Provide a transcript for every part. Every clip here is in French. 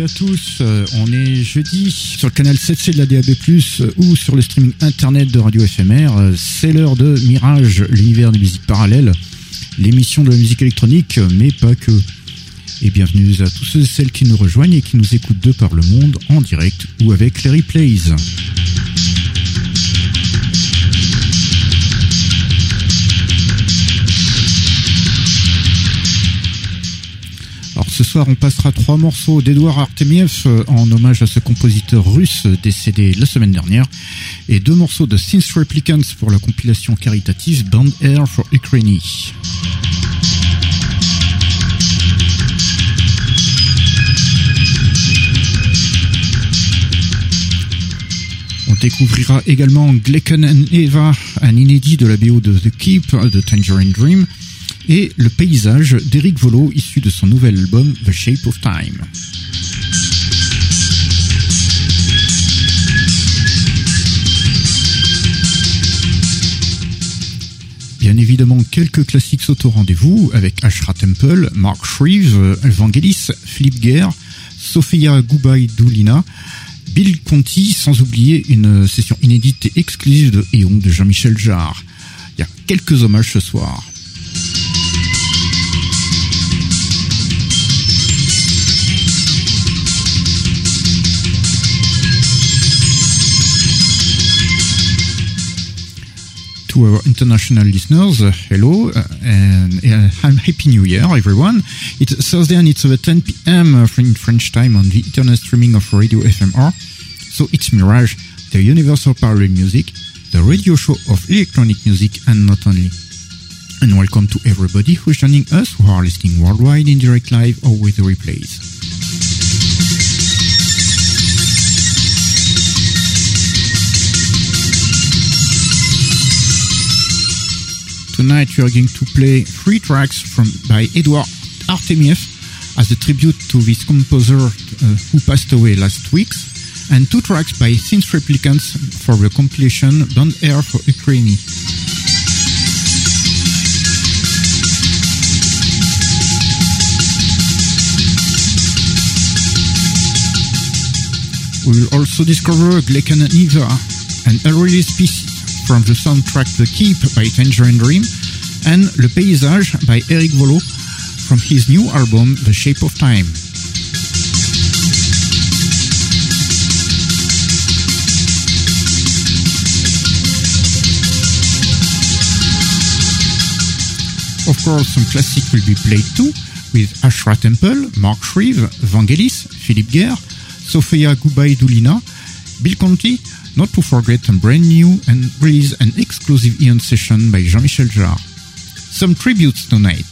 Et à tous. Euh, on est jeudi sur le canal 7C de la DAB+, euh, ou sur le streaming internet de Radio FMR. Euh, C'est l'heure de Mirage, l'univers des musiques parallèles, l'émission de la musique électronique, mais pas que. Et bienvenue à tous ceux et celles qui nous rejoignent et qui nous écoutent de par le monde, en direct ou avec les replays. Soir, on passera trois morceaux d'Edouard Artemiev euh, en hommage à ce compositeur russe décédé la semaine dernière, et deux morceaux de Synth Replicants pour la compilation caritative Band Air for Ukraine. On découvrira également Glecken and Eva, un inédit de la BO de The Keep de Tangerine Dream, et le paysage d'Eric Volo issu de son nouvel album The Shape of Time. Bien évidemment, quelques classiques sautent au rendez-vous avec Ashra Temple, Mark Shreve, Evangelis, Philippe Guerre, Sofia Goubaïdoulina, Bill Conti, sans oublier une session inédite et exclusive de Eon de Jean-Michel Jarre. Il y a quelques hommages ce soir. To our international listeners, uh, hello uh, and uh, happy New Year, everyone. It's Thursday and it's about 10 p.m. Uh, in French time on the internet streaming of Radio FMR. So it's Mirage, the universal parallel music, the radio show of electronic music and not only. And welcome to everybody who's joining us who are listening worldwide in direct live or with the replays. Tonight we are going to play three tracks from by Edouard Artemiev as a tribute to this composer uh, who passed away last week, and two tracks by Synth Replicants for the compilation Band Air for Ukraine. We will also discover Glecken and Eva, an unreleased piece from the soundtrack The Keep by Tangerine Dream, and Le Paysage by Eric Volo from his new album The Shape of Time. Of course, some classic will be played too, with Ashra Temple, Mark Shreve, Vangelis, Philippe Guerre, Sofia Gubaidulina, Bill Conti, not to forget a brand new and release an exclusive Eon session by Jean-Michel Jarre. Some tributes tonight.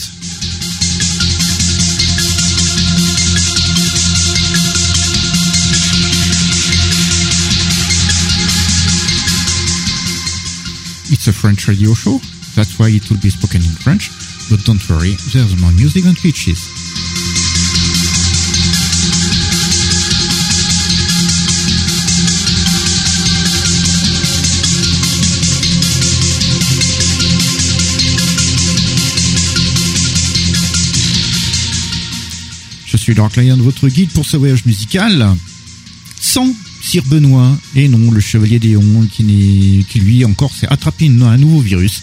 It's a French radio show, that's why it will be spoken in French, but don't worry, there's more music on Twitches. Je suis Dark Lion, votre guide pour ce voyage musical, sans Sir Benoît, et non, le chevalier Déon, qui, qui lui encore s'est attrapé un nouveau virus.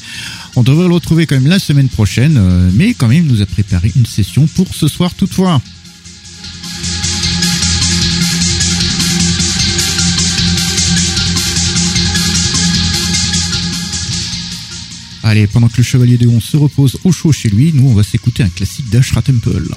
On devrait le retrouver quand même la semaine prochaine, euh, mais quand même nous a préparé une session pour ce soir toutefois. Allez, pendant que le chevalier Déon se repose au chaud chez lui, nous on va s'écouter un classique d'Ashra Temple.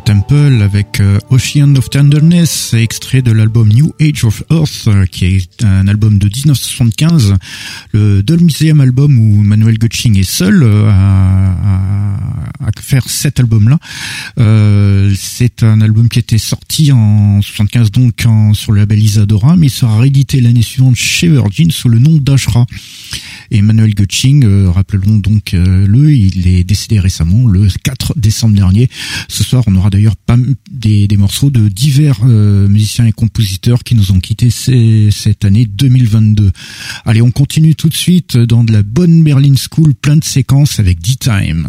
Temple avec euh, Ocean of Tenderness, extrait de l'album New Age of Earth, euh, qui est un album de 1975, le deuxième album où Manuel Gutsching est seul euh, à, faire cet album-là. c'est un album qui était sorti en 75 donc sur le label Isadora, mais sera réédité l'année suivante chez Virgin sous le nom d'Ashra. Emmanuel Gutsching, euh, rappelons donc euh, le, il est décédé récemment, le 4 décembre dernier. Ce soir, on aura d'ailleurs pas des, des, morceaux de divers euh, musiciens et compositeurs qui nous ont quittés cette année 2022. Allez, on continue tout de suite dans de la bonne Berlin School, plein de séquences avec D-Time.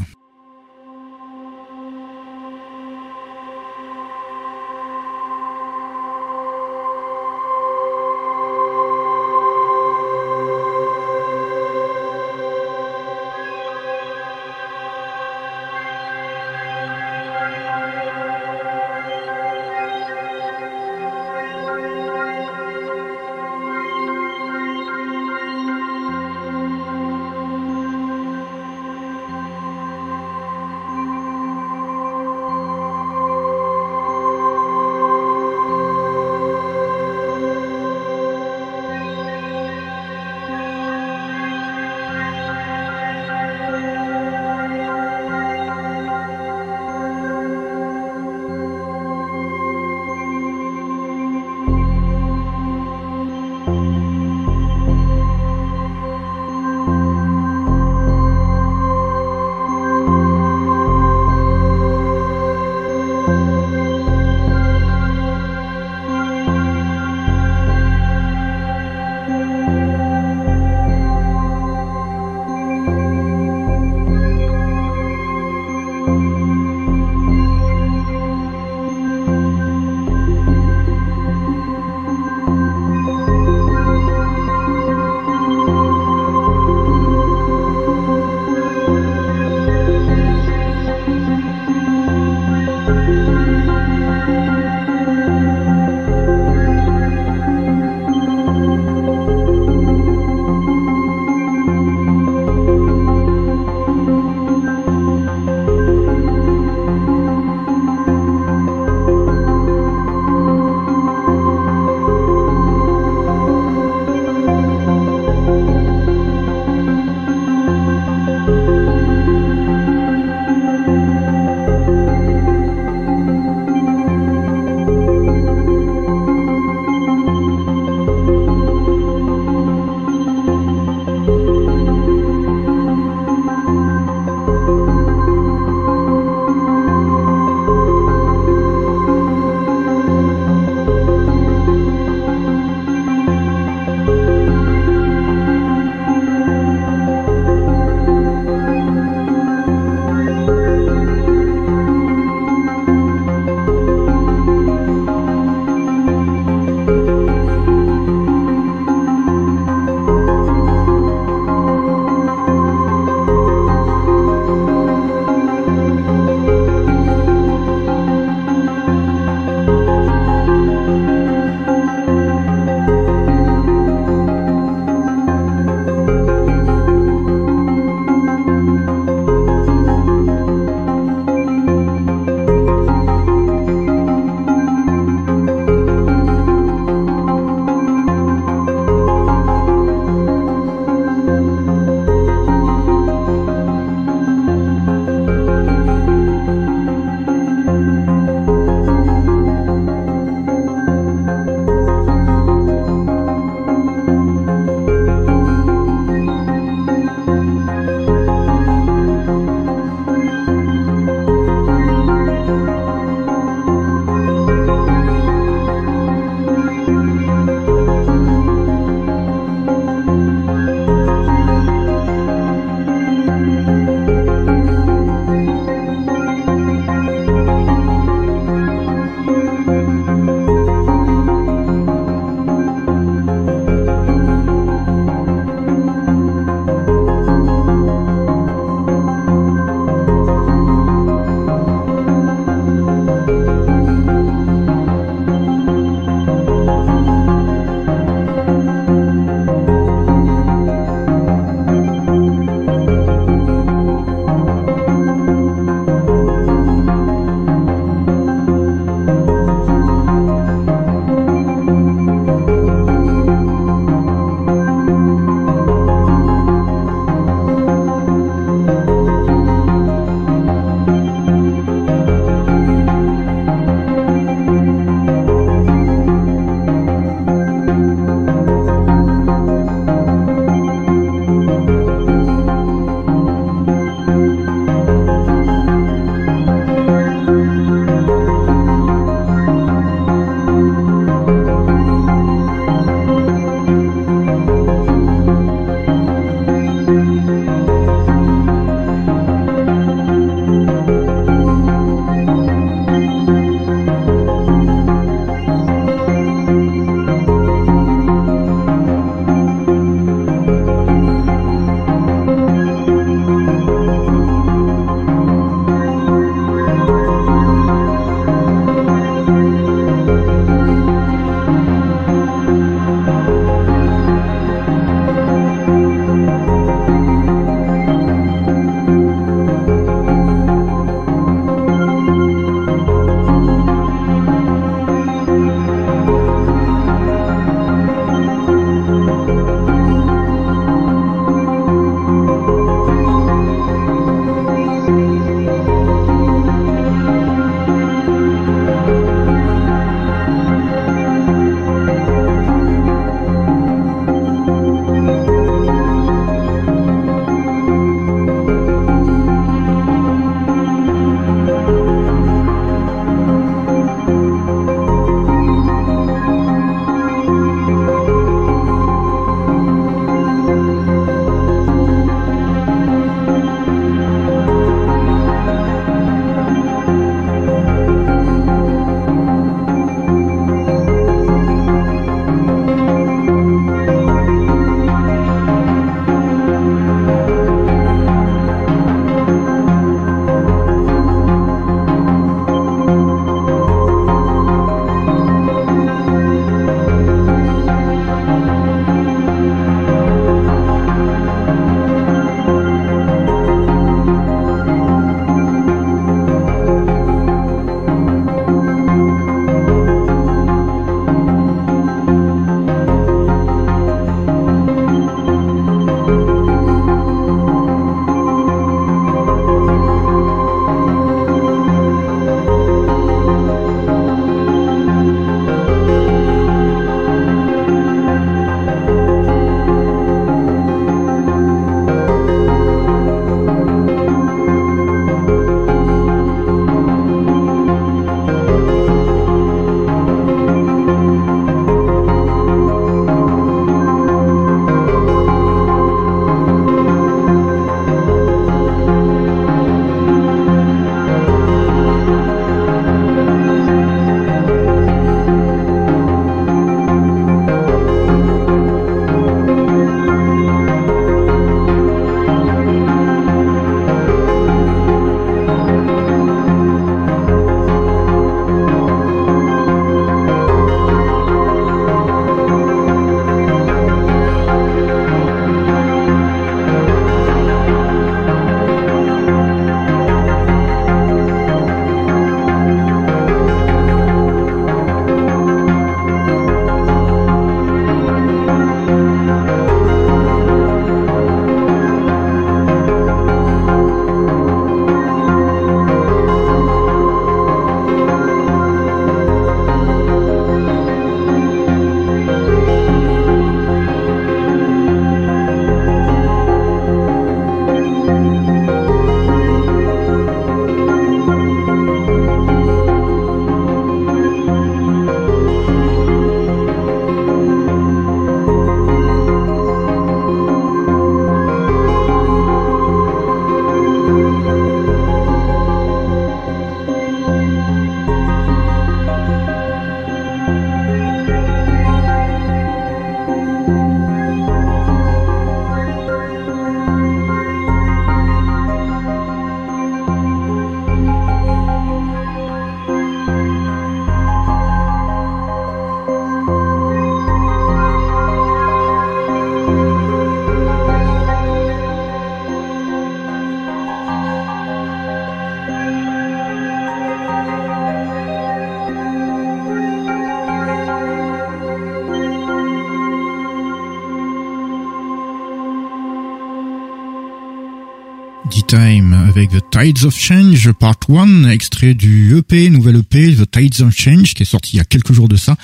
D-Time avec The Tides of Change Part 1, extrait du EP, nouvelle EP, The Tides of Change, qui est sorti il y a quelques jours de ça.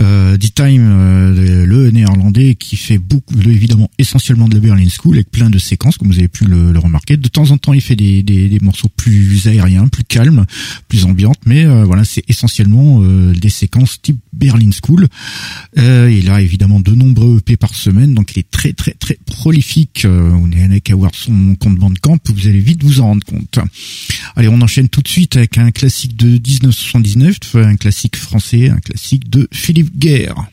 Euh, D-Time, euh, le néerlandais qui fait beaucoup, évidemment, essentiellement de la Berlin School, avec plein de séquences, comme vous avez pu le, remarquer. De temps en temps, il fait des, des, morceaux plus aériens, plus calmes, plus ambiantes, mais euh, voilà, c'est essentiellement euh, des séquences type Berlin School. Il a évidemment de nombreux EP par semaine, donc il est très très très prolifique. vous n'avez qu'à voir son compte Bandcamp, vous allez vite vous en rendre compte. Allez, on enchaîne tout de suite avec un classique de 1979, un classique français, un classique de Philippe Guerre.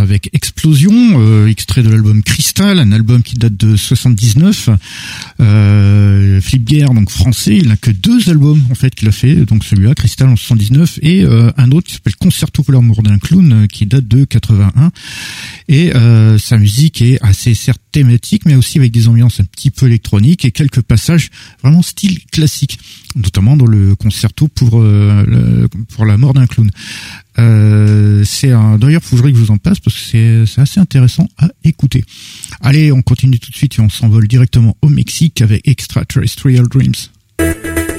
Avec Explosion, euh, extrait de l'album Crystal, un album qui date de 79. Euh, Philippe Guerre, donc français, il n'a que deux albums en fait qu'il a fait, donc celui-là, Crystal en 79, et euh, un autre qui s'appelle Concerto pour l'amour d'un clown, euh, qui date de 81. Et sa musique est assez certes thématique, mais aussi avec des ambiances un petit peu électroniques et quelques passages vraiment style classique, notamment dans le concerto pour pour la mort d'un clown. Euh, c'est un, d'ailleurs, faut que je vous en passe parce que c'est, assez intéressant à écouter. Allez, on continue tout de suite et on s'envole directement au Mexique avec Extraterrestrial Dreams.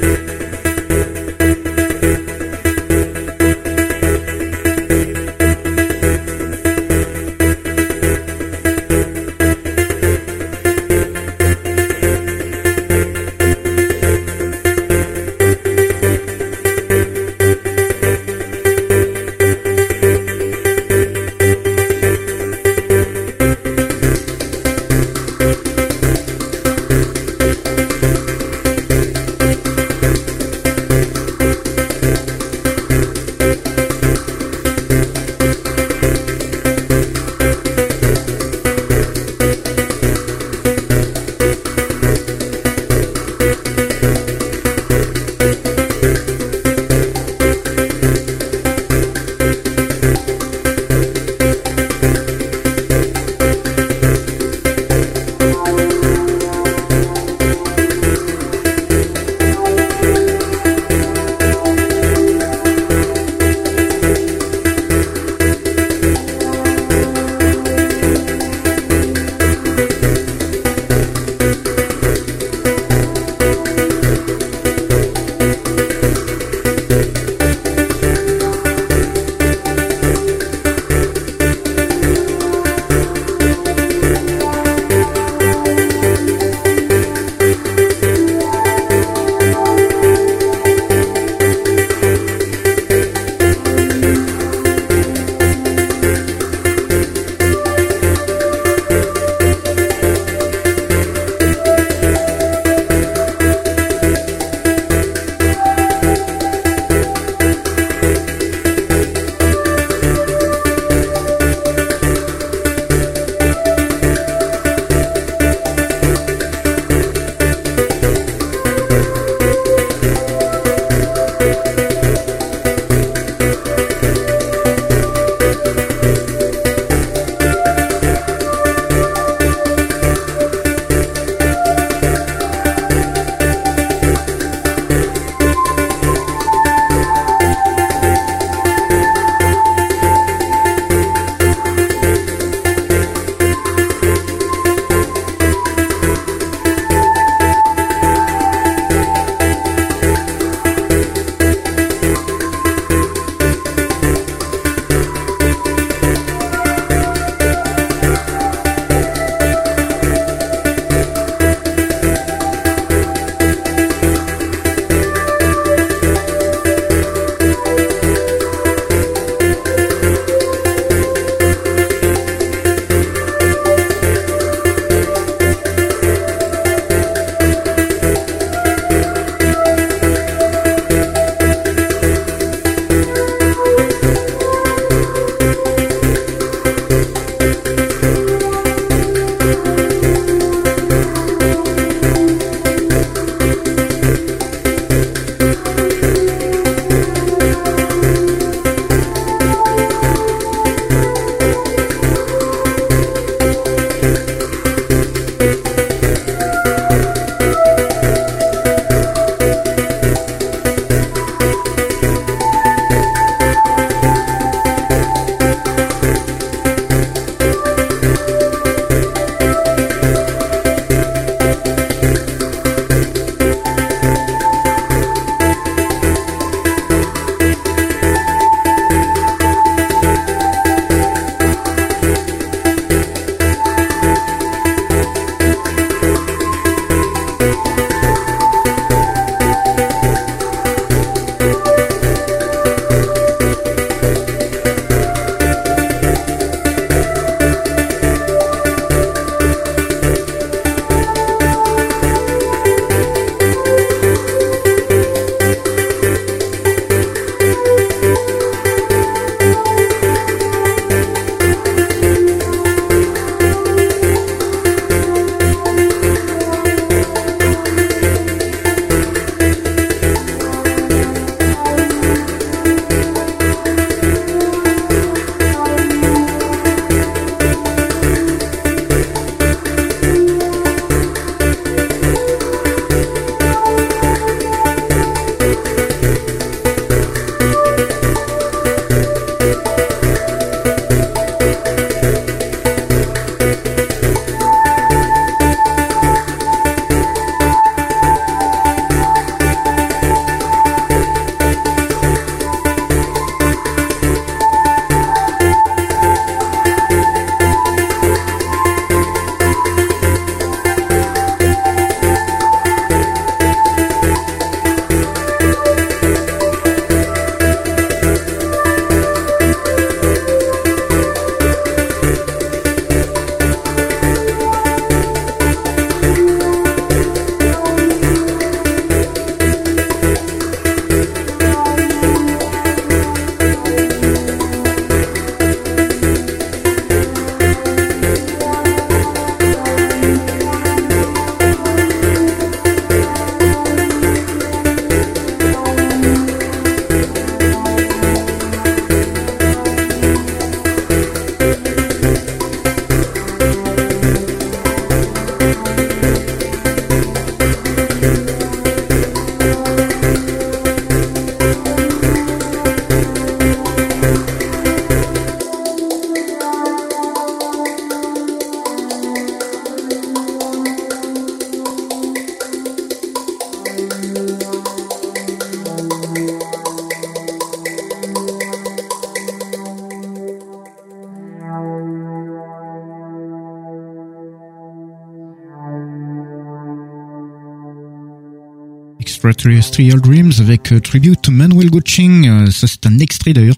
Extraterrestrial Dreams avec euh, Tribute to Manuel Goching. Euh, ça, c'est un extrait d'ailleurs.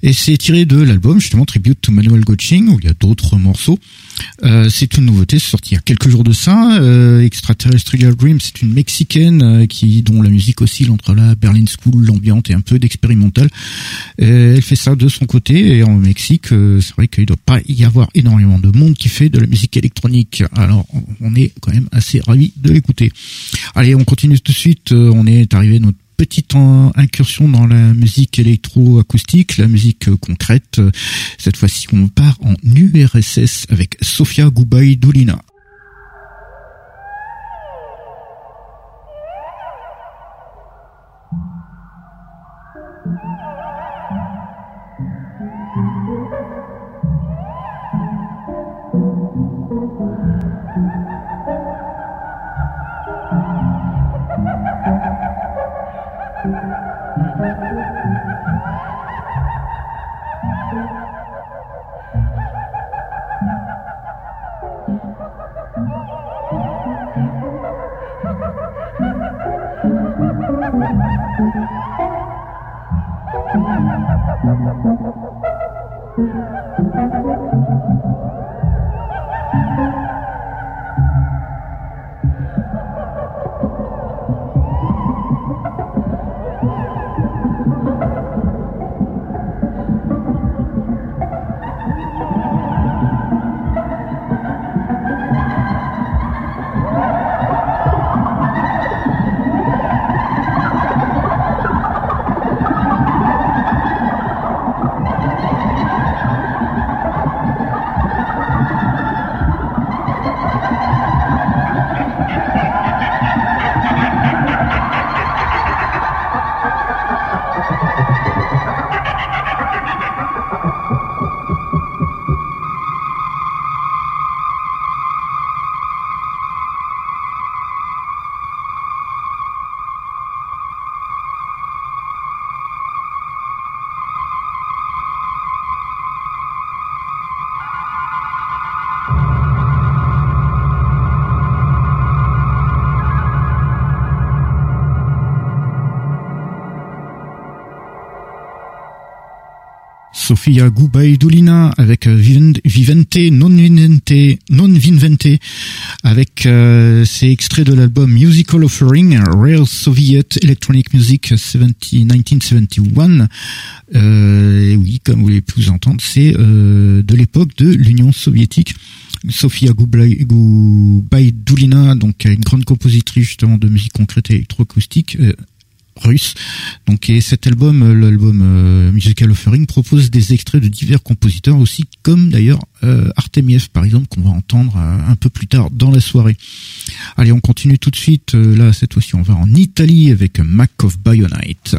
Et c'est tiré de l'album, justement, Tribute to Manuel Goching, où il y a d'autres morceaux. Euh, c'est une nouveauté, c'est sorti il y a quelques jours de ça. Euh, Extraterrestrial Dream, c'est une mexicaine euh, qui dont la musique oscille entre la Berlin School, l'ambiante et un peu d'expérimental. elle fait ça de son côté et en Mexique, c'est vrai qu'il doit pas y avoir énormément de monde qui fait de la musique électronique. Alors on est quand même assez ravis de l'écouter. Allez, on continue tout de suite. on est arrivé à notre petite incursion dans la musique électro-acoustique, la musique concrète. Cette fois-ci, on part en URSS avec Sofia Gubay-Dolina. Sofia Gubaidulina avec euh, Vivente Non Vivente Non Vinvente avec euh, ces extraits de l'album Musical Offering Real Soviet Electronic Music 1971 euh, oui comme vous l'avez pu entendre c'est euh, de l'époque de l'Union soviétique. Sofia Gubaidulina donc une grande compositrice justement de musique concrète et électroacoustique russe. Donc et cet album, euh, l'album euh, Musical Offering, propose des extraits de divers compositeurs aussi, comme d'ailleurs euh, Artemiev par exemple, qu'on va entendre un peu plus tard dans la soirée. Allez, on continue tout de suite. là, cette fois-ci, on va en Italie avec Mac of Bionite.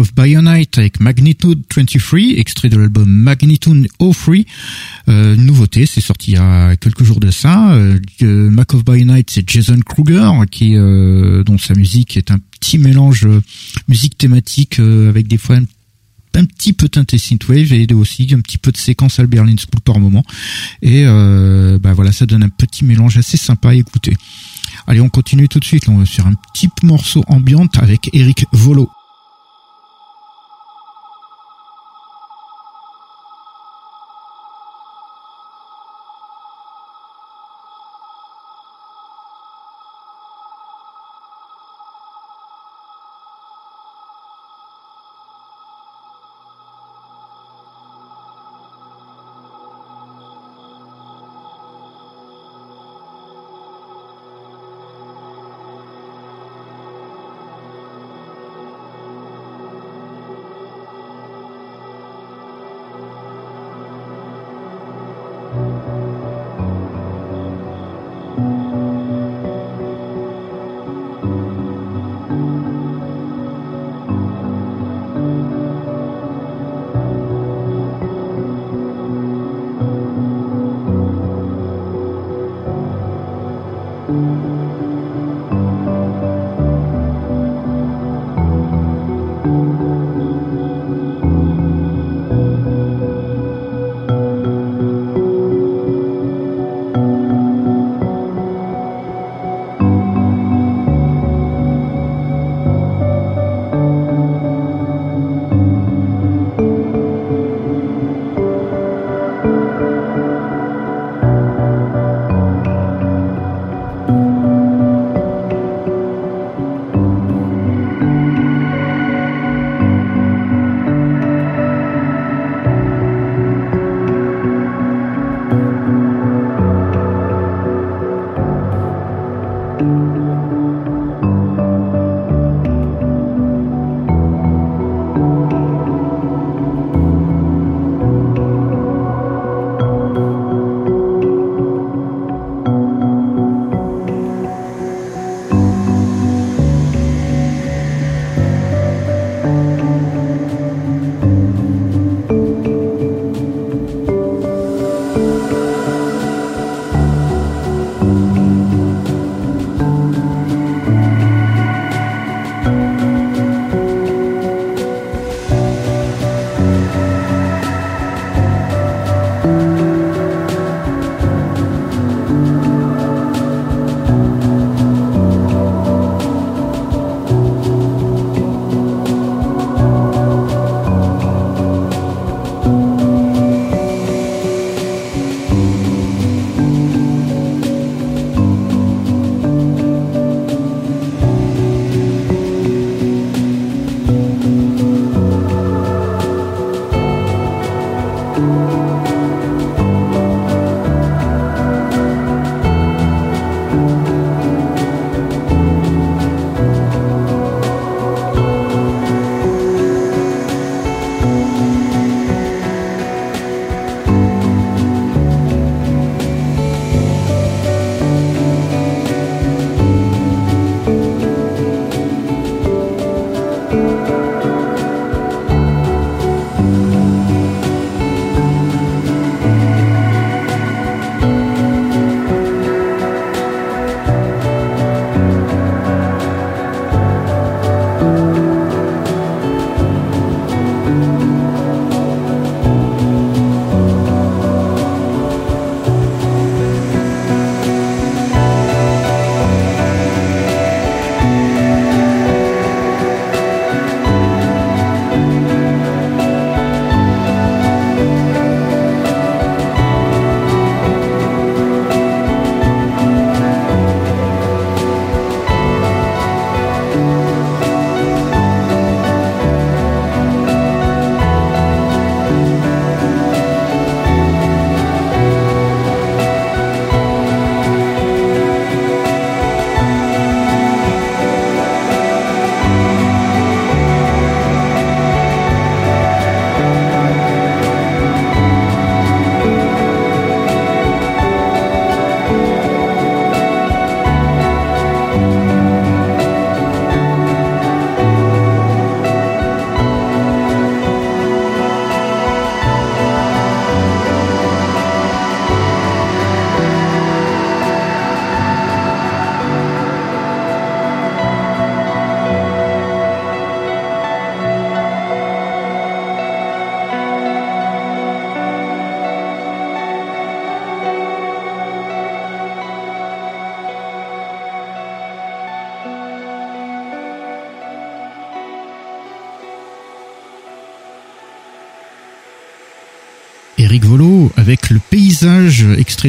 Of Bionite avec Magnitude 23, extrait de l'album Magnitude 03. Euh, nouveauté, c'est sorti il y a quelques jours de ça. Euh, Mac of Bionite, c'est Jason Kruger, qui euh, dont sa musique est un petit mélange euh, musique thématique avec des fois un petit peu teinté synthwave et aussi un petit peu de séquence à Berlin School par moment. Et bah voilà, ça donne un petit mélange assez sympa à écouter. Allez, on continue tout de suite. on va faire un petit morceau ambiante avec Eric Volo.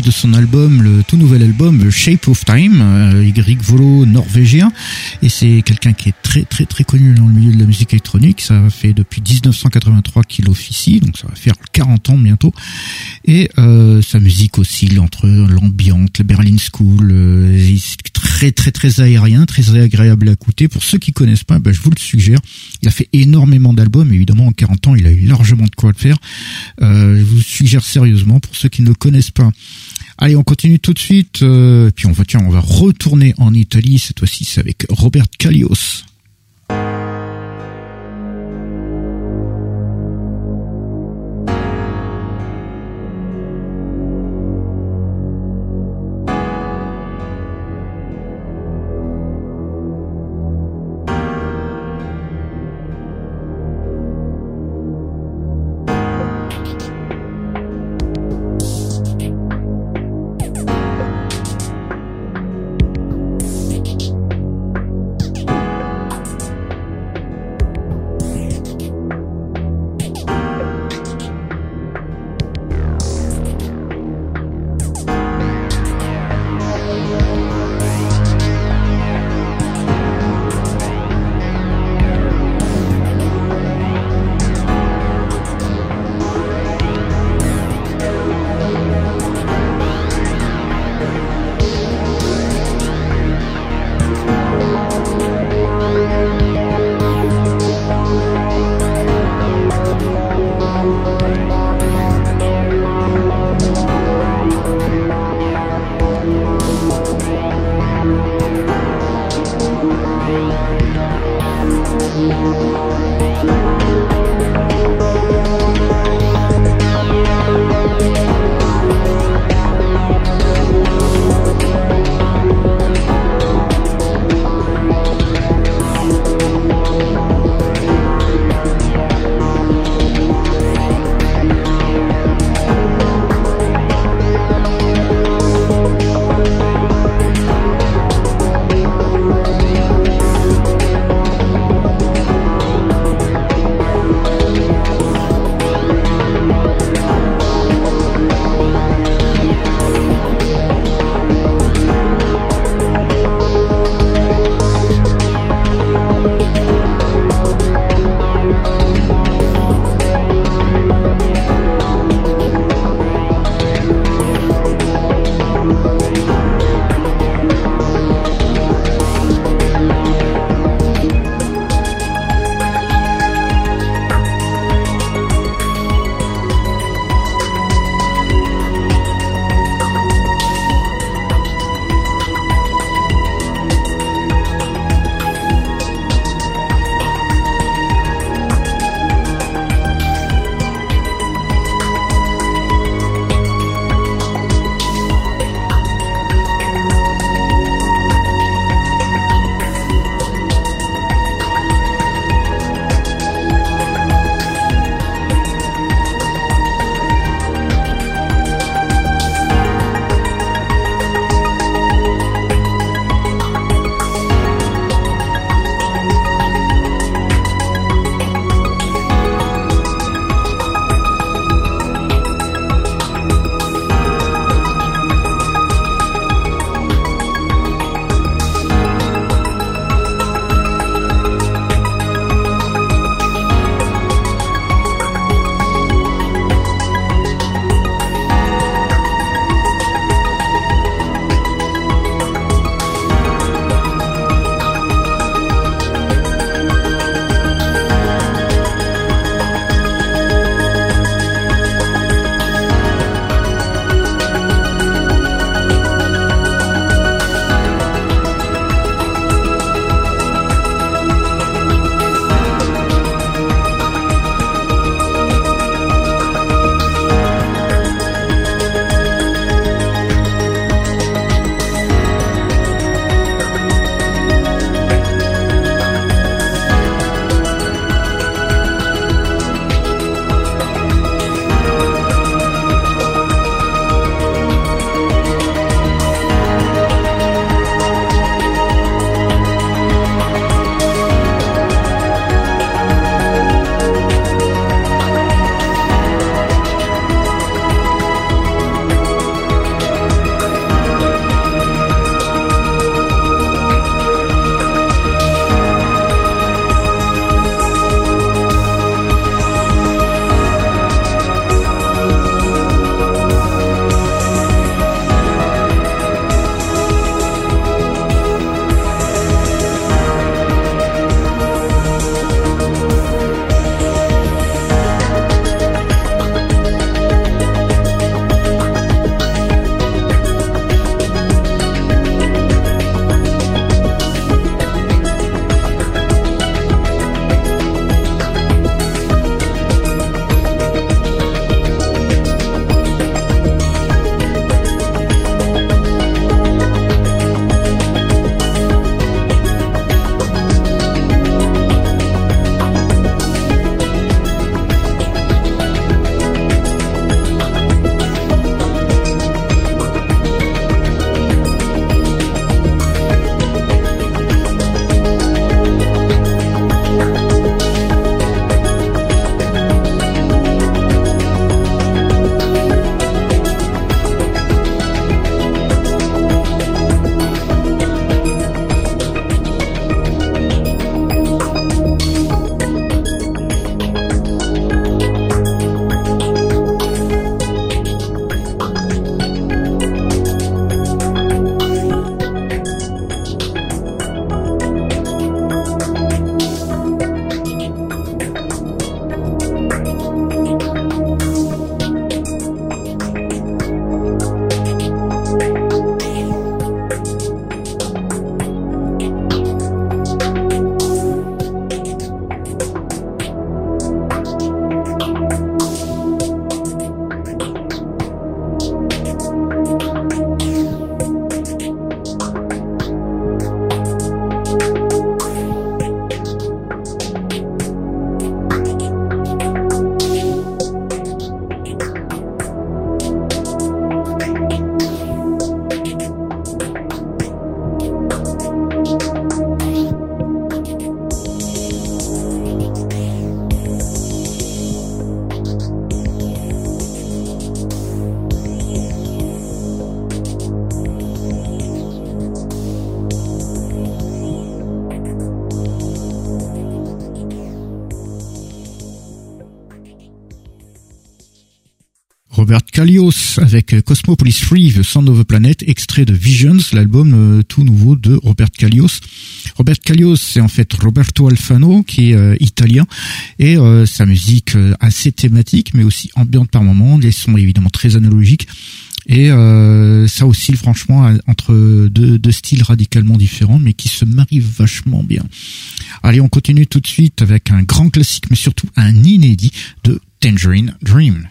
De son album, le tout nouvel album Shape of Time. Eric Volo norvégien et c'est quelqu'un qui est très très très connu dans le milieu de la musique électronique. Ça fait depuis 1983 qu'il officie, donc ça va faire 40 ans bientôt. Et euh, sa musique oscille entre l'ambiante, le Berlin School, euh, très très très aérien, très agréable à écouter. Pour ceux qui connaissent pas, ben, je vous le suggère. Il a fait énormément d'albums, évidemment en 40 ans, il a eu largement de quoi le faire. Euh, je vous suggère sérieusement pour ceux qui ne le connaissent pas. Allez, on continue tout de suite. Euh, puis on va tiens, on va retourner en Italie. Cette fois-ci, c'est avec Robert Callios. Cosmopolis Free, The Sound of the Planet, extrait de Visions, l'album euh, tout nouveau de Robert Kalios. Robert Kalios, c'est en fait Roberto Alfano, qui est euh, italien, et euh, sa musique assez thématique, mais aussi ambiante par moments, les sons évidemment très analogiques. Et ça oscille franchement entre deux, deux, styles radicalement différents, mais qui se marient vachement bien. Allez, on continue tout de suite avec un grand classique, mais surtout un inédit de Tangerine Dream.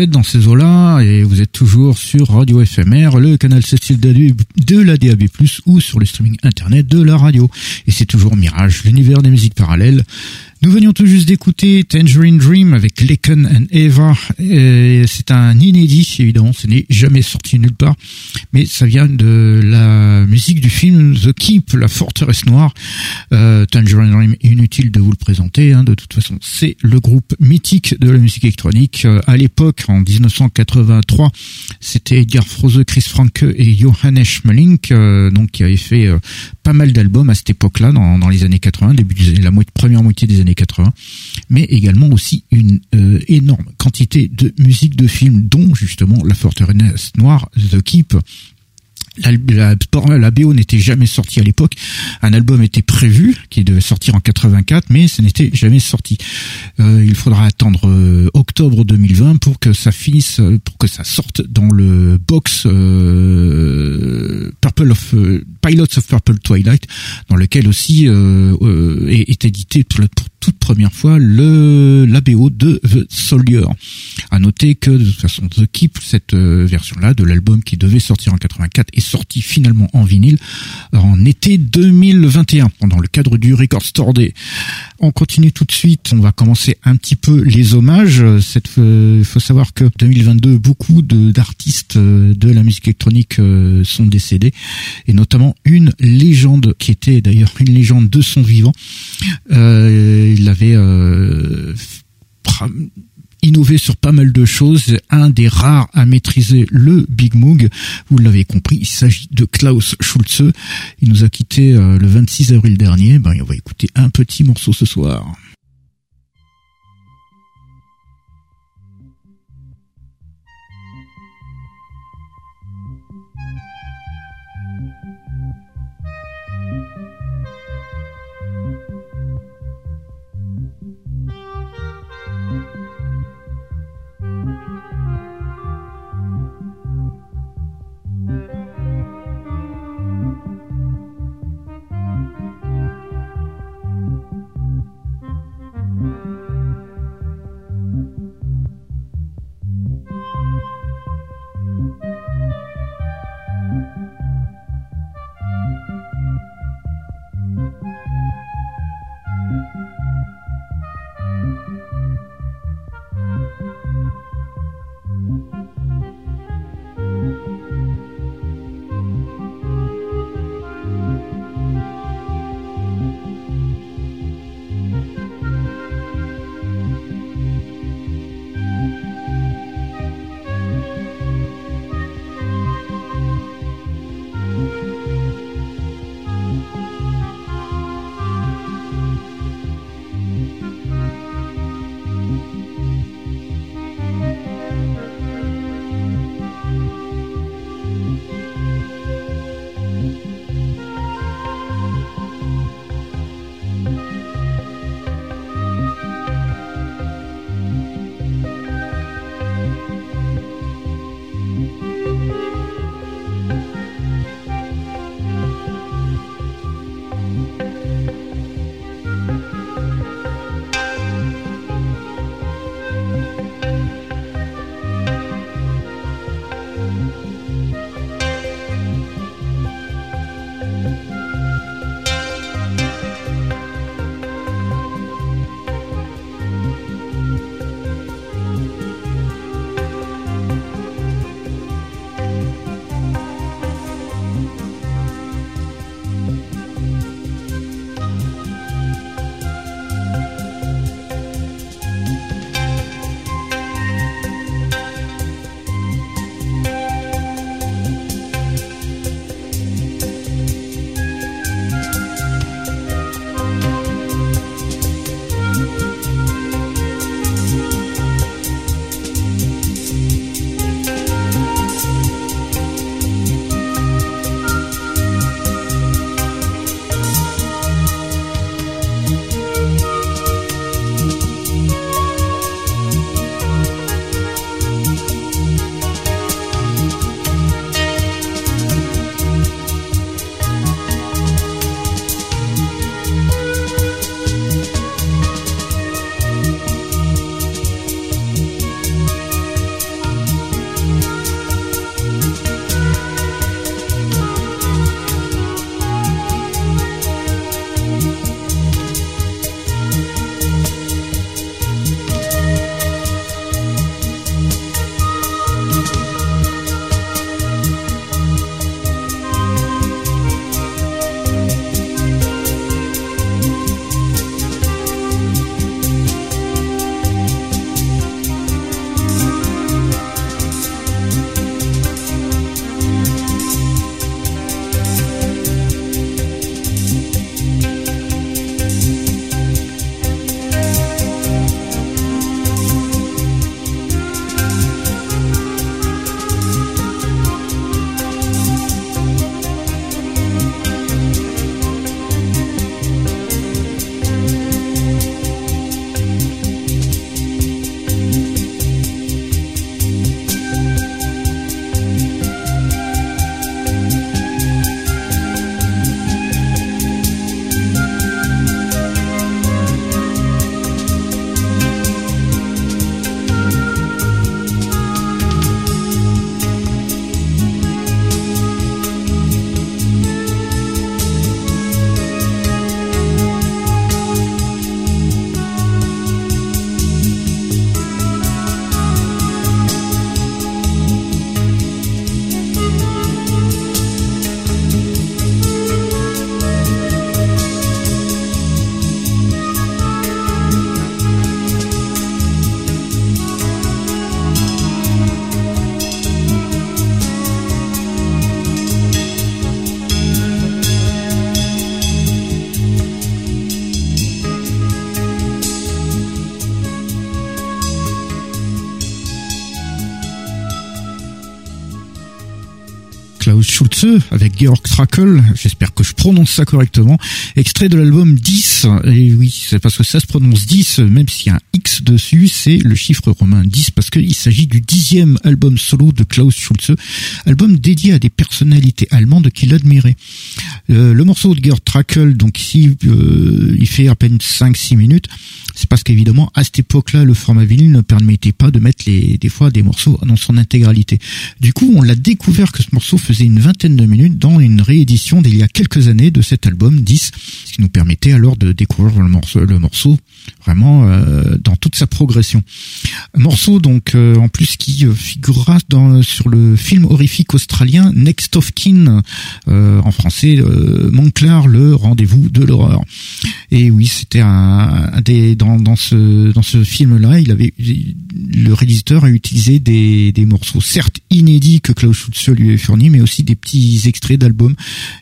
Dans ces eaux-là et vous êtes toujours sur Radio FMR, le canal 7 de la DAB+, ou sur le streaming internet de la radio. Et c'est toujours Mirage, l'univers des musiques parallèles. Nous venions tout juste d'écouter Tangerine Dream avec Laken and Eva. C'est un inédit, évidemment, ce n'est jamais sorti nulle part, mais ça vient de la musique du film The Keep, la forteresse noire. Euh, Tangerine Dream, inutile de vous le présenter, hein, de toute façon, c'est le groupe mythique de la musique électronique. Euh, à l'époque, en 1983, c'était Edgar Froese, Chris Franke et Johannes Schmeling, euh, donc qui avaient fait pas mal d'albums à cette époque-là, dans, dans, les années 80, début de la première moitié des années 80, mais également aussi une euh, énorme quantité de musique de film, dont justement La Forteresse Noire, The Keep, la, la, BO n'était jamais sortie à l'époque. Un album était prévu, qui devait sortir en 84, mais ce n'était jamais sorti. Euh, il faudra attendre euh, octobre 2020 pour que ça finisse, euh, pour que ça sorte dans le box euh, Purple of Pilots of Purple Twilight, dans lequel aussi est, est, édité pour, pour toute première fois le la BO de The Soldier. À noter que de toute façon The Keep, cette euh, version-là de l'album qui devait sortir en 84, est sorti finalement en vinyle en été 2021 pendant le cadre du Record Store Day. On continue tout de suite. On va commencer un petit peu les hommages. Il euh, faut savoir que 2022, beaucoup d'artistes euh, de la musique électronique sont décédés, et notamment une légende qui était d'ailleurs une légende de son vivant. Euh, il avait euh, innové sur pas mal de choses. Un des rares à maîtriser le Big Moog. Vous l'avez compris, il s'agit de Klaus Schulze. Il nous a quitté euh, le 26 avril dernier. Ben, on va écouter un petit morceau ce soir. Avec Georg Trakl, j'espère que je prononce ça correctement, extrait de l'album 10, et oui, c'est parce que ça se prononce 10, même s'il y a un X dessus, c'est le chiffre romain 10, parce qu'il s'agit du dixième album solo de Klaus Schulze, album dédié à des personnalités allemandes qu'il admirait. Euh, le morceau de Georg Trakl, donc ici, euh, il fait à peine 5-6 minutes, c'est parce qu'évidemment, à cette époque-là, le format vinyle ne permettait pas de mettre les, des fois des morceaux dans son intégralité. Du coup, on l'a découvert que ce morceau faisait une vingtaine de minutes dans une réédition d'il y a quelques années de cet album 10, ce qui nous permettait alors de découvrir le morceau, le morceau vraiment euh, dans toute sa progression. Un morceau donc euh, en plus qui euh, figurera dans, sur le film horrifique australien Next of Kin, en français Monclar, le rendez-vous de l'horreur. Et oui, c'était un, un, des dans ce film-là, le réalisateur a utilisé des, morceaux certes inédits que Klaus Schulze lui avait fournis, mais aussi des petits extraits d'albums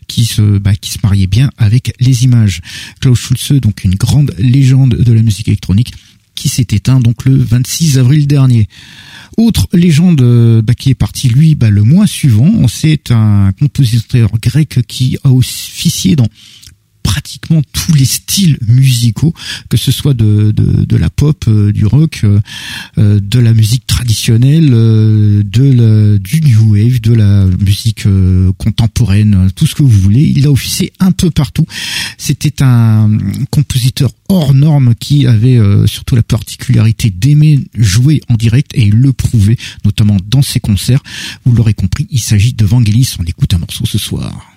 qui se bah, qui se mariaient bien avec les images. Klaus Schulze, donc une grande légende de la musique électronique, qui s'est éteint le 26 avril dernier. Autre légende bah, qui est parti lui bah, le mois suivant, c'est un compositeur grec qui a officié dans pratiquement tous les styles musicaux, que ce soit de, de, la pop, euh, du rock, euh, euh, de la musique traditionnelle, de la, du new wave, de la musique contemporaine, tout ce que vous voulez. Il a officié un peu partout. C'était un compositeur hors norme qui avait surtout la particularité d'aimer jouer en direct et le prouvait, notamment dans ses concerts. Vous l'aurez compris, il s'agit de Vangelis. On écoute un morceau ce soir.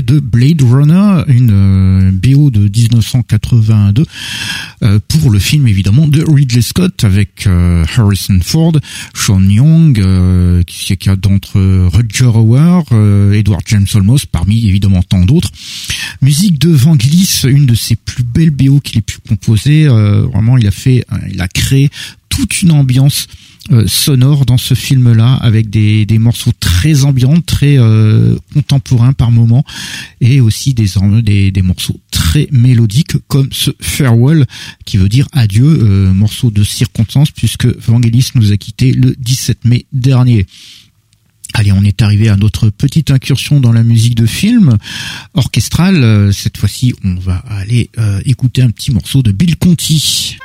De Blade Runner, une euh, BO de 1982 euh, pour le film évidemment de Ridley Scott avec euh, Harrison Ford, Sean Young, qui est d'entre Roger Howard, Edward James Olmos, parmi évidemment tant d'autres. Musique de Vangelis, une de ses plus belles BO qu'il ait pu composer. vraiment, il a fait, il a créé toute une ambiance sonore dans ce film-là, avec des, des morceaux très ambiants, très euh, contemporains par moments, et aussi des, des, des morceaux très mélodiques comme ce Farewell, qui veut dire adieu, euh, morceau de circonstance, puisque Vangelis nous a quitté le 17 mai dernier. Allez, on est arrivé à notre petite incursion dans la musique de film orchestrale. Cette fois-ci, on va aller écouter un petit morceau de Bill Conti.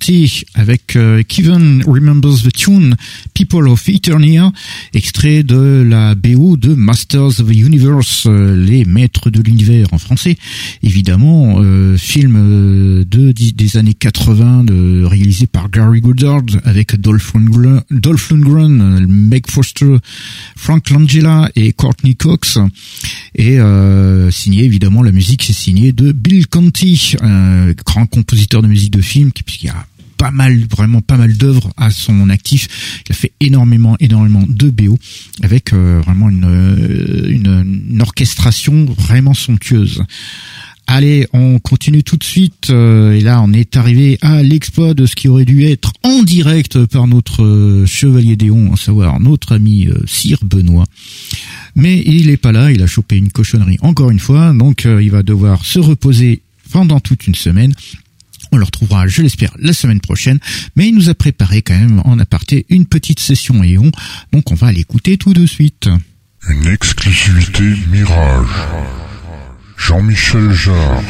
Conti avec euh, Kevin Remembers the Tune People of Eternia, extrait de la BO de Masters of the Universe, euh, les maîtres de l'univers en français. Évidemment, euh, film euh, de, des années 80 de, réalisé par Gary Goddard avec Dolph Lundgren, Dolph Lundgren Meg Foster, Frank Langella et Courtney Cox. Et signé évidemment la musique c'est signé de Bill Conti, grand compositeur de musique de film puisqu'il y a pas mal, vraiment pas mal d'œuvres à son actif. Il a fait énormément, énormément de BO avec euh, vraiment une, euh, une, orchestration vraiment somptueuse. Allez, on continue tout de suite. Euh, et là, on est arrivé à l'exploit de ce qui aurait dû être en direct par notre chevalier Déon, à savoir notre ami Sire Benoît. Mais il n'est pas là, il a chopé une cochonnerie encore une fois, donc il va devoir se reposer pendant toute une semaine. On le retrouvera, je l'espère, la semaine prochaine. Mais il nous a préparé quand même en aparté une petite session Éon. Donc on va l'écouter tout de suite. Une exclusivité Mirage. Jean-Michel Jarre.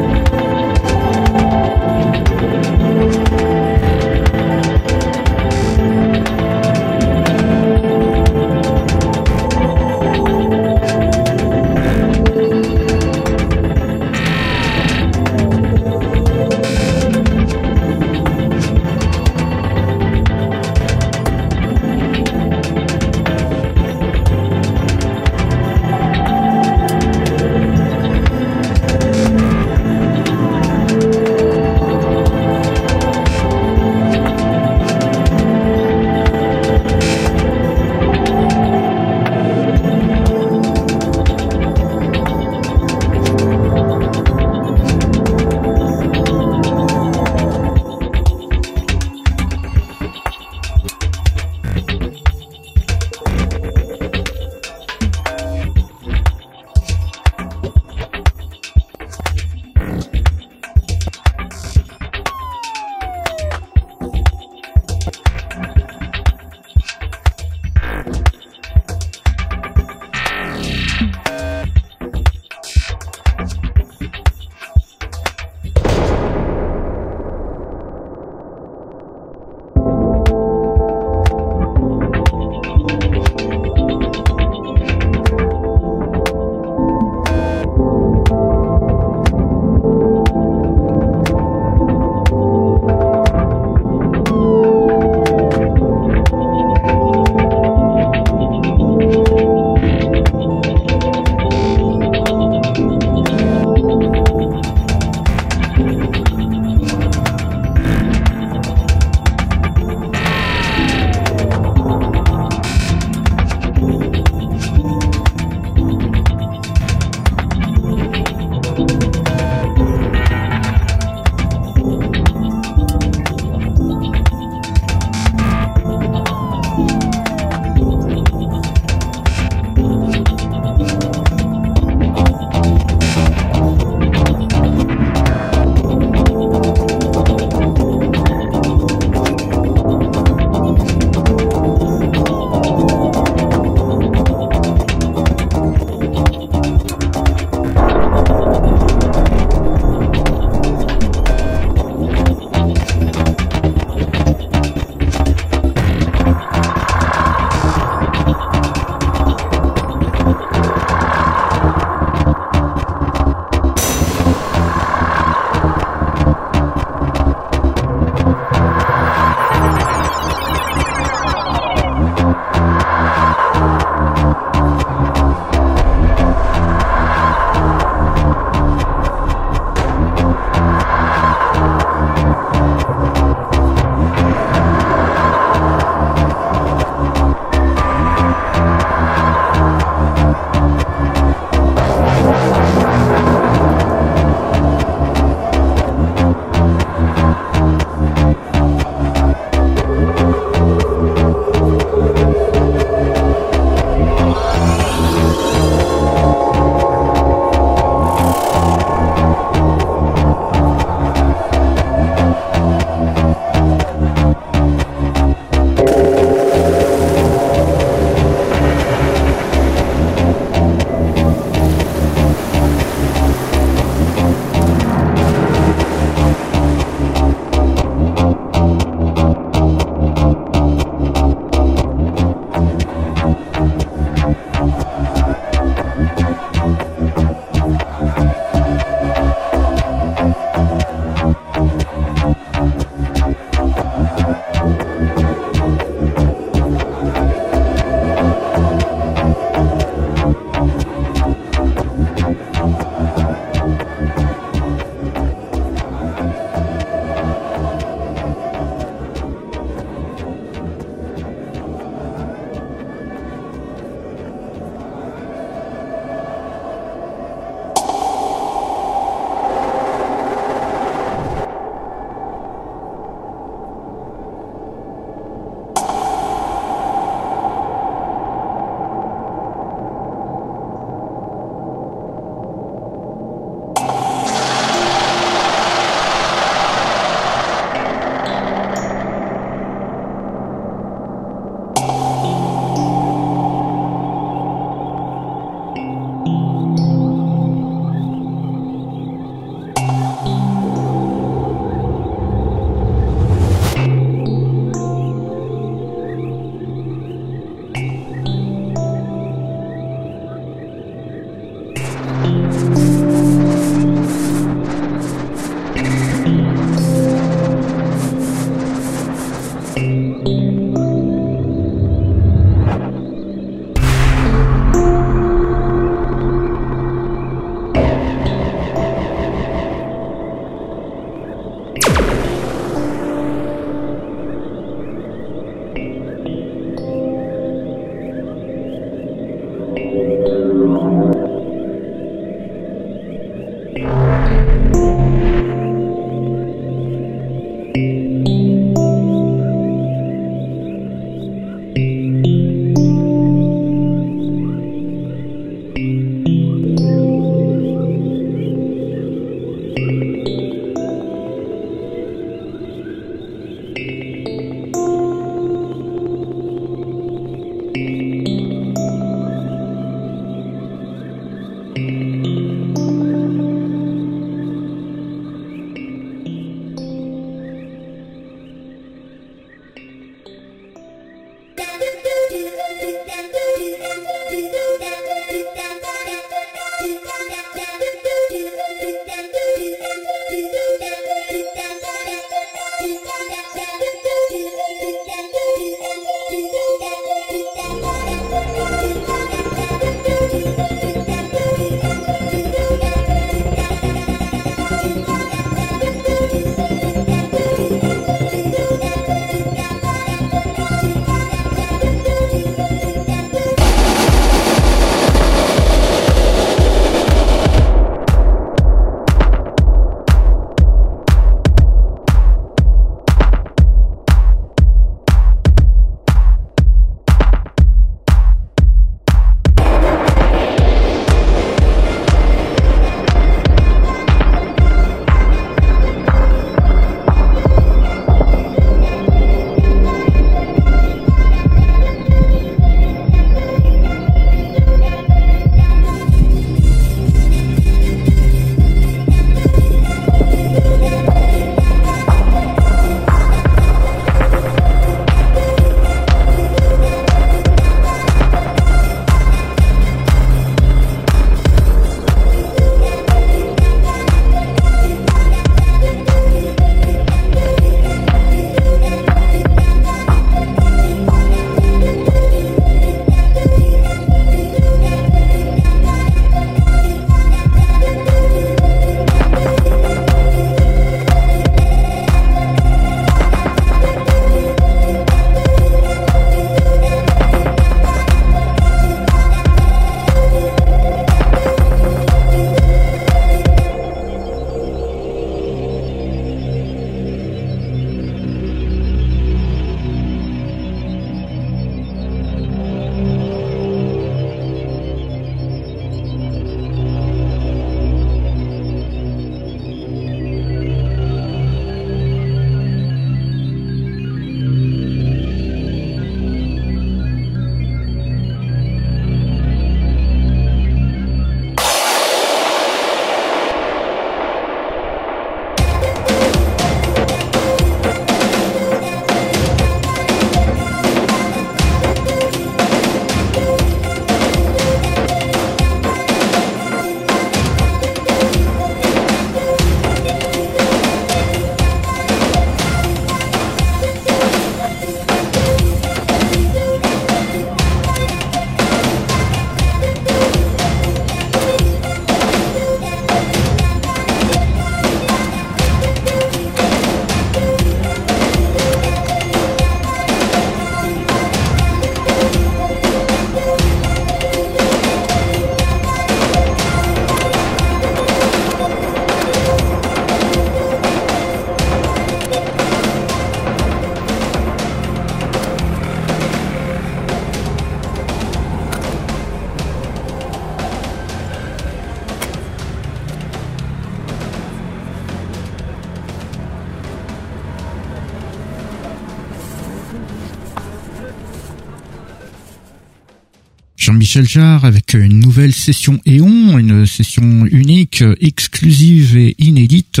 Jarre avec une nouvelle session Eon, une session unique, exclusive et inédite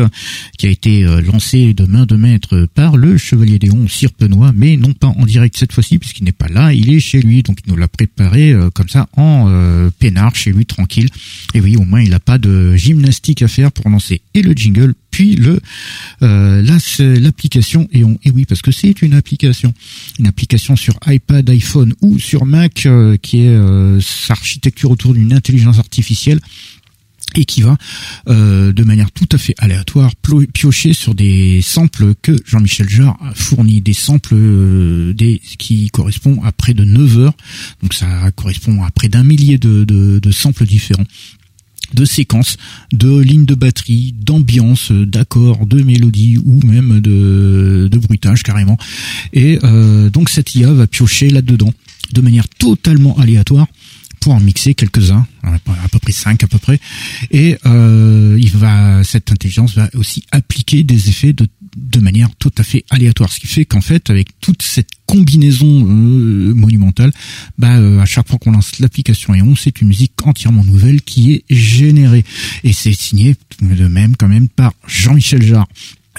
qui a été euh, lancée de main de maître par le Chevalier d'Eon, Sir Benoît, mais non en direct cette fois-ci puisqu'il n'est pas là, il est chez lui, donc il nous l'a préparé euh, comme ça en euh, peinard chez lui tranquille. Et oui, au moins il n'a pas de gymnastique à faire pour lancer et le jingle puis le euh, là c'est l'application. Et on et oui parce que c'est une application. Une application sur iPad iPhone ou sur Mac euh, qui est euh, sa architecture autour d'une intelligence artificielle et qui va euh, de manière tout à fait aléatoire piocher sur des samples que Jean-Michel Jarre a fourni, des samples euh, des, qui correspondent à près de 9 heures, donc ça correspond à près d'un millier de, de, de samples différents de séquences, de lignes de batterie, d'ambiance, d'accords, de mélodies ou même de, de bruitage carrément. Et euh, donc cette IA va piocher là-dedans de manière totalement aléatoire pour en mixer quelques-uns, à peu près cinq à peu près, et euh, il va cette intelligence va aussi appliquer des effets de manière tout à fait aléatoire, ce qui fait qu'en fait avec toute cette combinaison euh, monumentale, bah euh, à chaque fois qu'on lance l'application Eon, c'est une musique entièrement nouvelle qui est générée. Et c'est signé de même quand même par Jean-Michel Jarre.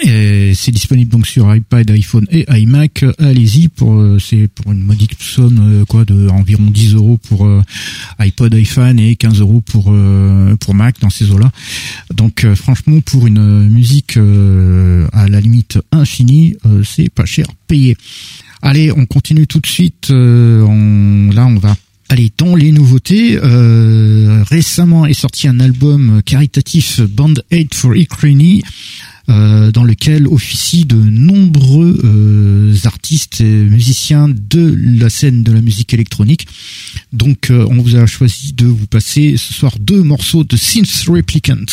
C'est disponible donc sur iPad, iPhone et iMac. Allez-y pour euh, c'est pour une modique somme euh, quoi de environ 10 euros pour euh, iPod, iPhone et 15 euros pour pour Mac dans ces eaux-là. Donc franchement pour une musique à la limite infinie, c'est pas cher payé. Allez, on continue tout de suite. Là, on va aller dans les nouveautés. récemment est sorti un album caritatif Band Aid for Ukraine euh, dans lequel officient de nombreux euh, artistes et musiciens de la scène de la musique électronique. Donc euh, on vous a choisi de vous passer ce soir deux morceaux de Synth Replicant.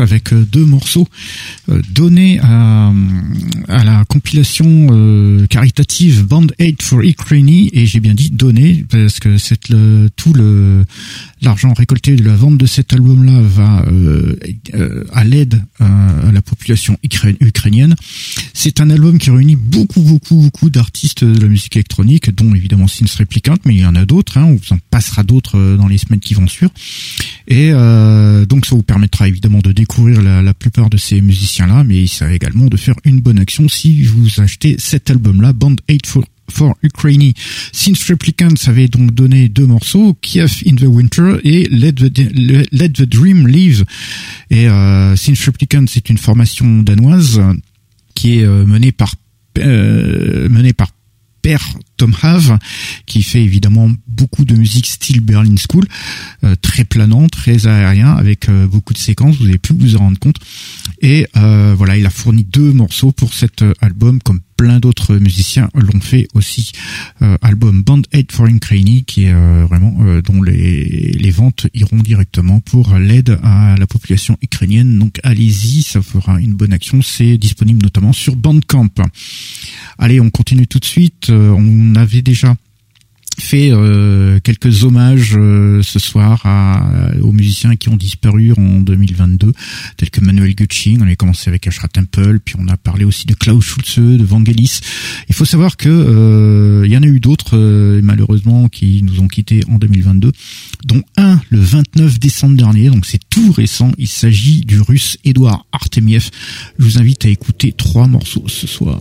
Avec deux morceaux donnés à, la compilation caritative Band Aid for Ukraine et j'ai bien dit donné parce que c'est tout le l'argent récolté de la vente de cet album-là va euh, euh, à l'aide à, la population ukrainienne. C'est un album qui réunit beaucoup, beaucoup, beaucoup d'artistes de la musique électronique, dont évidemment Sins Replicant, mais il y en a d'autres. Hein, on vous en passera d'autres euh, dans les semaines qui vont suivre. Et donc ça vous permettra évidemment de découvrir la, plupart de ces musiciens-là, mais ça également de faire une bonne action si vous achetez cet album-là, Band 8 for Ukraine. Since Replicants avait donc donné deux morceaux, Kiev in the Winter et Let the, Dream Live. Et euh, Since Replicants, c'est une formation danoise qui est euh, menée par euh, père Tom Have, qui fait évidemment beaucoup de musique style Berlin School, euh, très planant, très aérien, avec beaucoup de séquences, vous avez pu vous en rendre compte. Et voilà, il a fourni deux morceaux pour cet album, comme plein d'autres musiciens l'ont fait aussi. album Band Aid for Ukraine, qui est vraiment dont les, les ventes iront directement pour l'aide à la population ukrainienne. Donc allez-y, ça fera une bonne action. C'est disponible notamment sur Bandcamp. Allez, on continue tout de suite. on avait déjà fait euh, quelques hommages euh, ce soir à, aux musiciens qui ont disparu en 2022, tels que Manuel Gucci. On a commencé avec Ashra Temple, puis on a parlé aussi de Klaus Schulze, de Vangelis. Il faut savoir que euh, il y en a eu d'autres, malheureusement, qui nous ont quittés en 2022, dont un le 29 décembre dernier. Donc c'est tout récent. Il s'agit du Russe Edouard Artemiev. Je vous invite à écouter trois morceaux ce soir.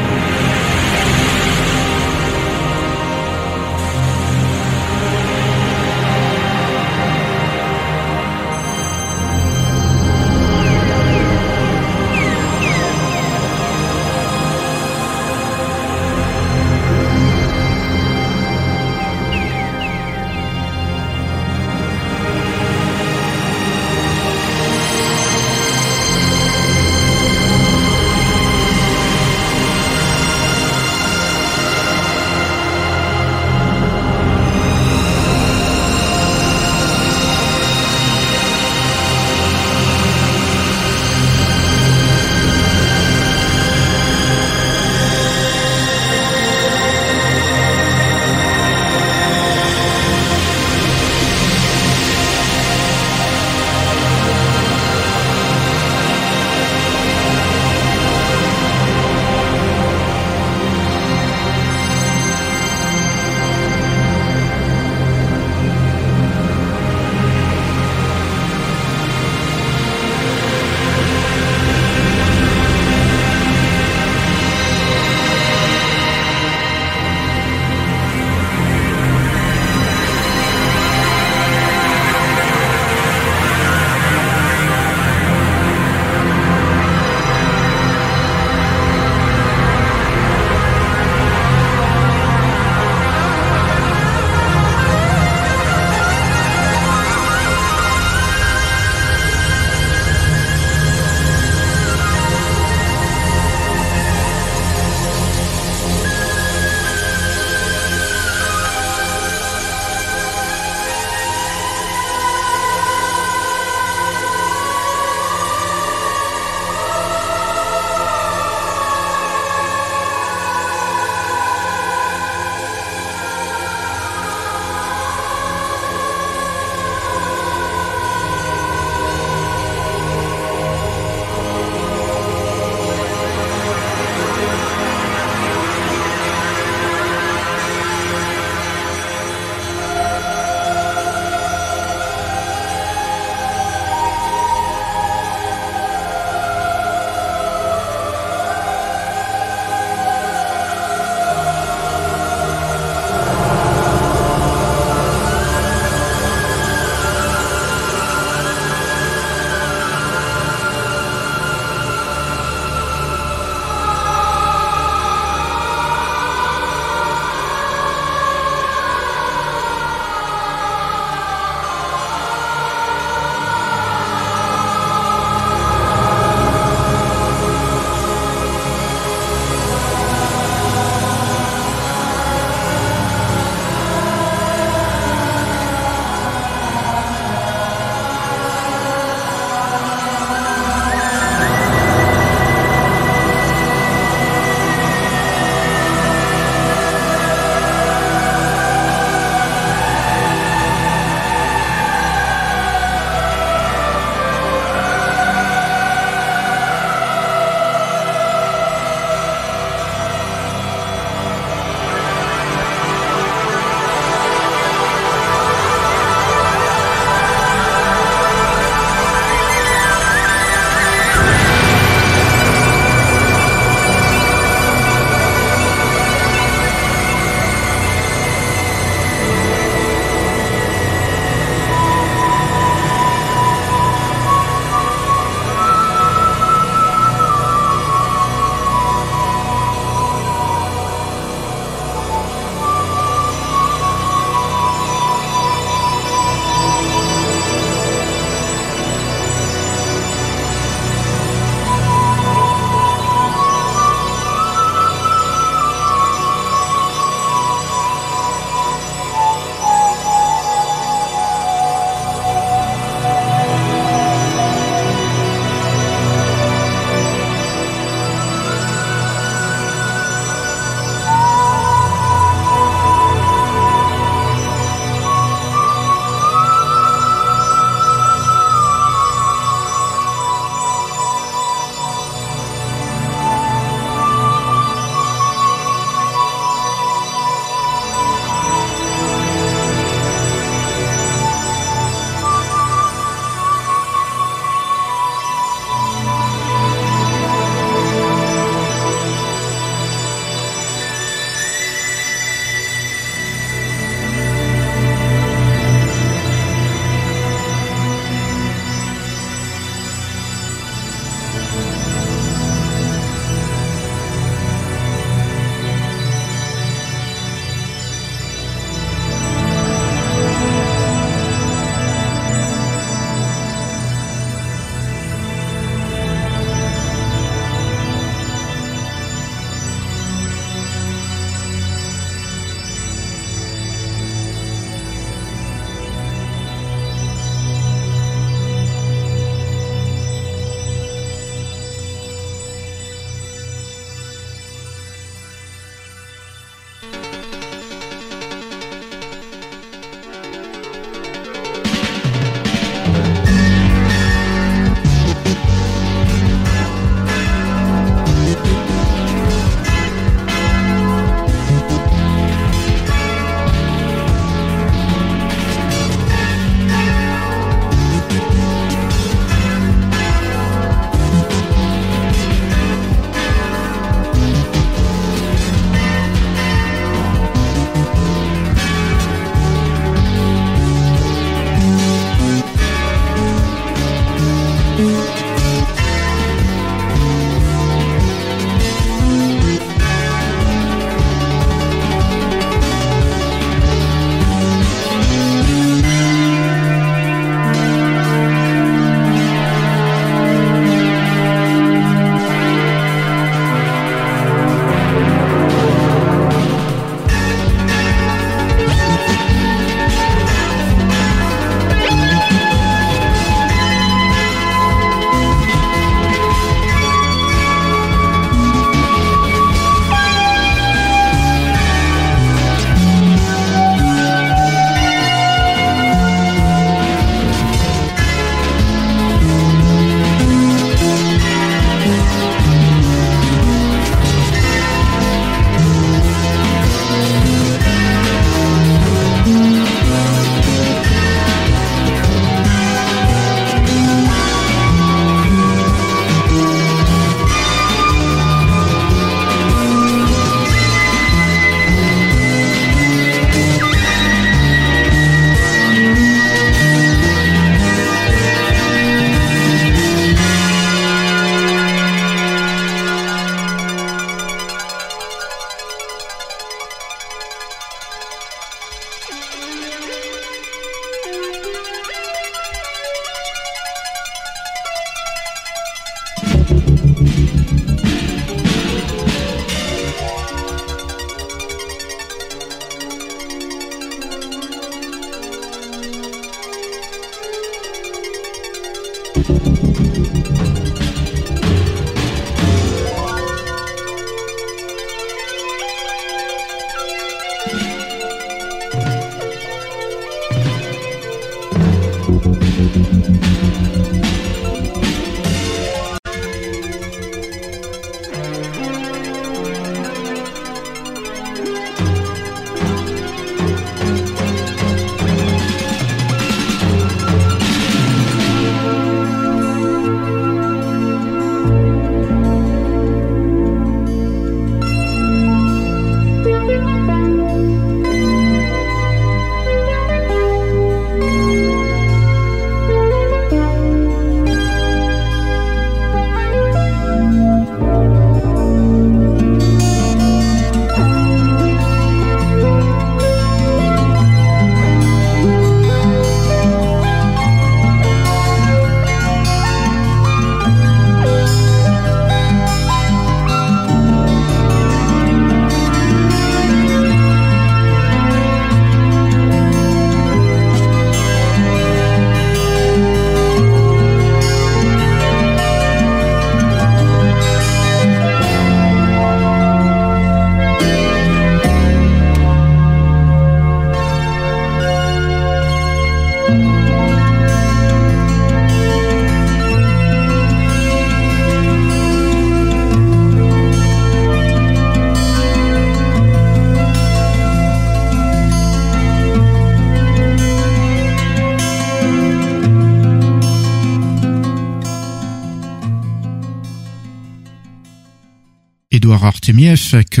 Avec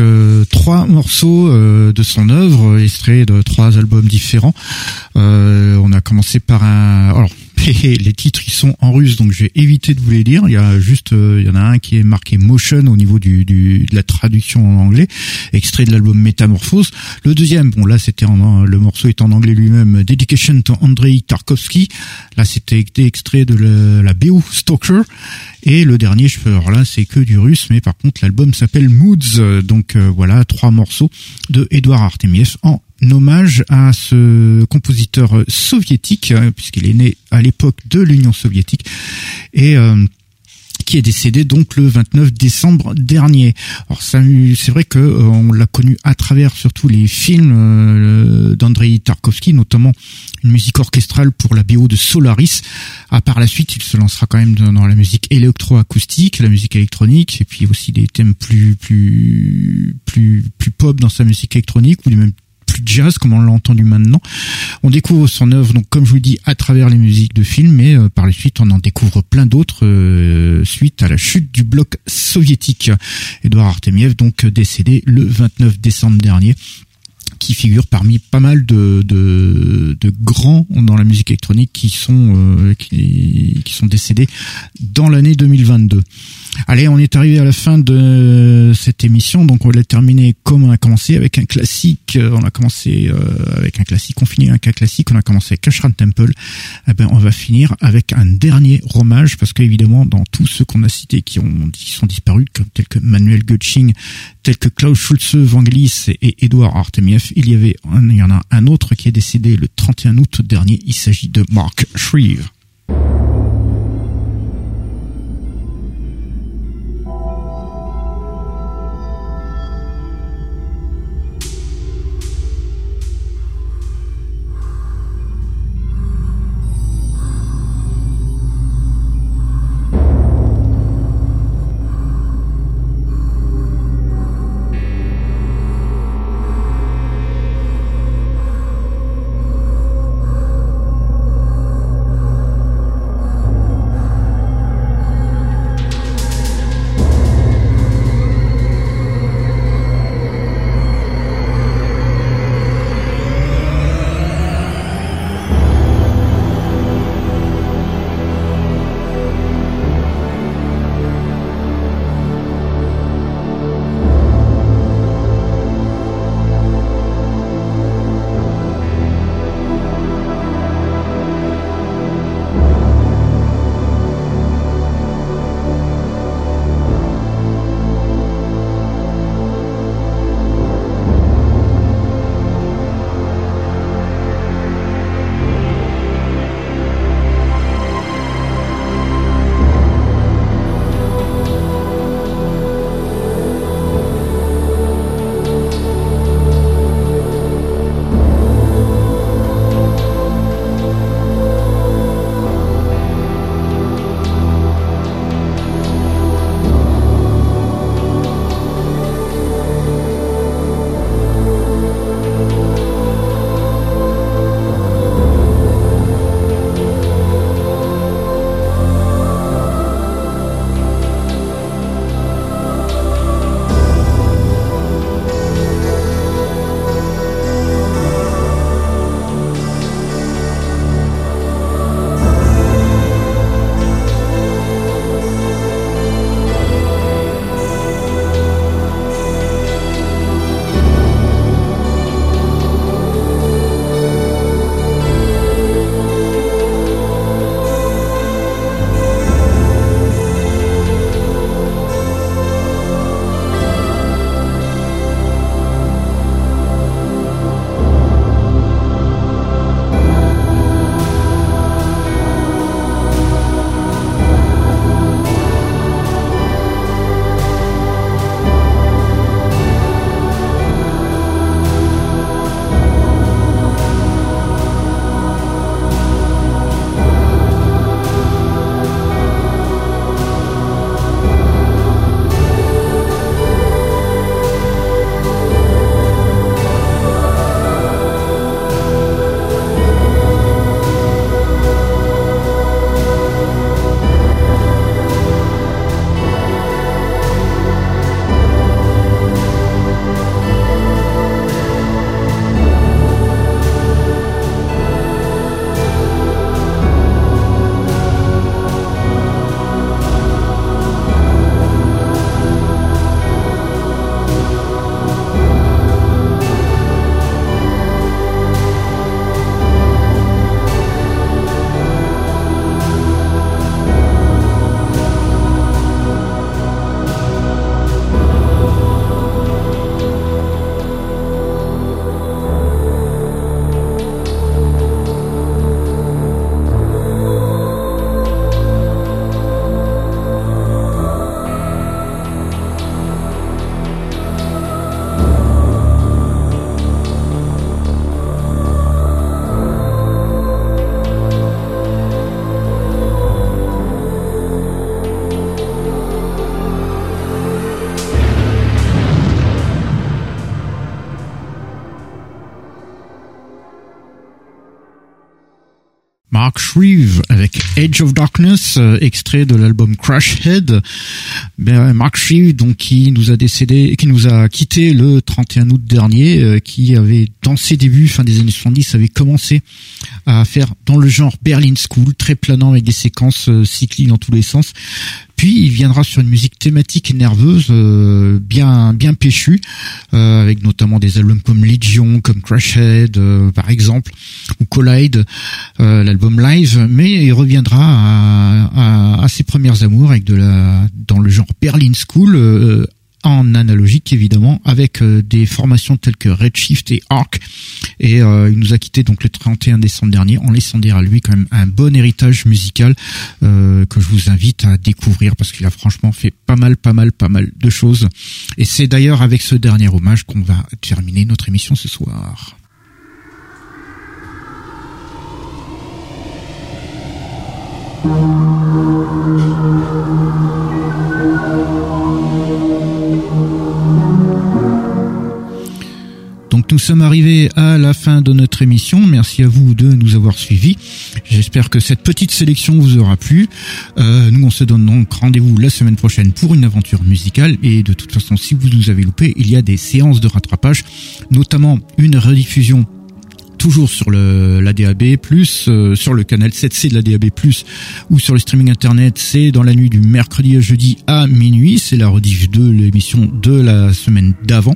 trois morceaux de son œuvre, extraits de trois albums différents. on a commencé par un... Alors, les titres ils sont en russe donc je vais éviter de vous les lire. Il y a juste euh, il y en a un qui est marqué Motion au niveau du, en anglais, extrait de l'album Métamorphose. Le deuxième, bon là c'était en, le morceau est en anglais lui-même, Dedication to Andrei Tarkovsky. Là c'était extrait de la, BO Stalker. Et le dernier, je peux, alors là, c'est que du russe, mais par contre, l'album s'appelle Moods. Donc euh, voilà, trois morceaux de Edouard Artemiev en hommage à ce compositeur soviétique, euh, puisqu'il est né à l'époque de l'Union soviétique. Et euh, qui est décédé donc le 29 décembre dernier. Alors c'est vrai que euh, on l'a connu à travers surtout les films euh, d'Andrei Tarkovsky, notamment une musique orchestrale pour la BO de Solaris. À part la suite, il se lancera quand même dans, la musique électroacoustique, la musique électronique, et puis aussi des thèmes plus plus plus plus pop dans sa musique électronique ou même jazz comme on l'a entendu maintenant. On découvre son œuvre, donc comme je vous dis, à travers les musiques de films, mais euh, par la suite on en découvre plein d'autres euh, suite à la chute du bloc soviétique. Edouard Artemiev, donc décédé le 29 décembre dernier qui figure parmi pas mal de, de, de, grands dans la musique électronique qui sont euh, qui, sont décédés dans l'année 2022. Allez, on est arrivé à la fin de cette émission, donc on l'a terminé comme on a commencé avec un classique. On a commencé euh, avec un classique, on finit avec un classique. On a commencé avec Ashram Temple. Eh ben, on va finir avec un dernier hommage parce qu'évidemment, dans tous ceux qu'on a cités qui ont qui sont disparus, comme tels que Manuel Götsching, tels que Klaus Schulze, Vangelis et Edouard Artemiev, il y avait, il y en a un autre qui est décédé le 31 août dernier. Il s'agit de Mark Shreve. Edge of Darkness, euh, extrait de l'album Crash Head. Ben, Mark Reeve, donc qui nous a décédé, qui nous a quitté le 31 août dernier, euh, qui avait dans ses débuts, fin des années 70, avait commencé à faire dans le genre Berlin School, très planant avec des séquences cycliques dans tous les sens. Puis il viendra sur une musique thématique et nerveuse, euh, bien bien péchue, euh, avec notamment des albums comme Legion, comme Crashhead, euh, par exemple, ou Collide, l'album live. Mais il reviendra à, à, ses premières amours avec de la dans le genre Berlin School, en analogique évidemment avec euh, des formations telles que Redshift et Arc et euh, il nous a quitté donc le 31 décembre dernier en laissant derrière lui quand même un bon héritage musical euh, que je vous invite à découvrir parce qu'il a franchement fait pas mal pas mal pas mal de choses et c'est d'ailleurs avec ce dernier hommage qu'on va terminer notre émission ce soir. Donc nous sommes arrivés à la fin de notre émission. Merci à vous de nous avoir suivis. J'espère que cette petite sélection vous aura plu. Euh, nous on se donne donc rendez-vous la semaine prochaine pour une aventure musicale. Et de toute façon, si vous nous avez loupé, il y a des séances de rattrapage, notamment une rediffusion toujours sur le la DAB+, euh, sur le canal 7C de la DAB+, ou sur le streaming internet, c'est dans la nuit du mercredi à jeudi à minuit, c'est la rediff de l'émission de la semaine d'avant.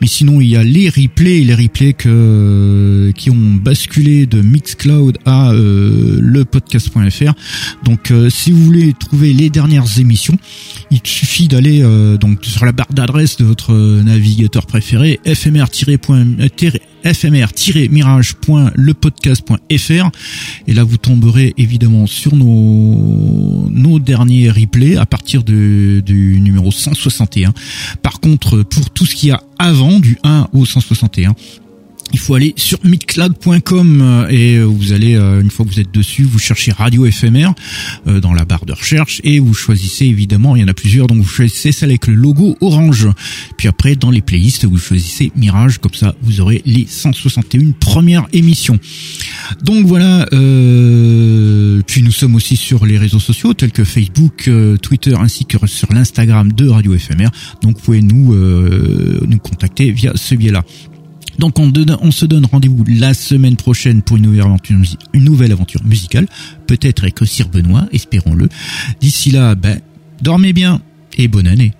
Mais sinon, il y a les replays, les replays que qui ont basculé de Mixcloud à euh, le podcast.fr. Donc euh, si vous voulez trouver les dernières émissions, il suffit d'aller donc sur la barre d'adresse de votre navigateur préféré fmr-point fmr-mirage.lepodcast.fr et là vous tomberez évidemment sur nos nos derniers replays à partir de, du numéro 161. Par contre, pour tout ce qu'il y a avant du 1 au 161, il faut aller sur midcloud.com euh, et euh, vous allez euh, une fois que vous êtes dessus, vous cherchez radio éphémère dans la barre de recherche et vous choisissez évidemment, il y en a plusieurs donc vous choisissez celle avec le logo orange. Puis après dans les playlists, vous choisissez Mirage comme ça vous aurez les 161 premières émissions. Donc voilà euh, puis nous sommes aussi sur les réseaux sociaux tels que Facebook, Twitter ainsi que sur l'Instagram de Radio éphémère. Donc vous pouvez nous nous contacter via ce biais-là. Donc on, se donne rendez-vous la semaine prochaine pour une nouvelle aventure, une nouvelle aventure musicale, peut-être avec Sir Benoît, espérons-le. D'ici là, ben, dormez bien et bonne année.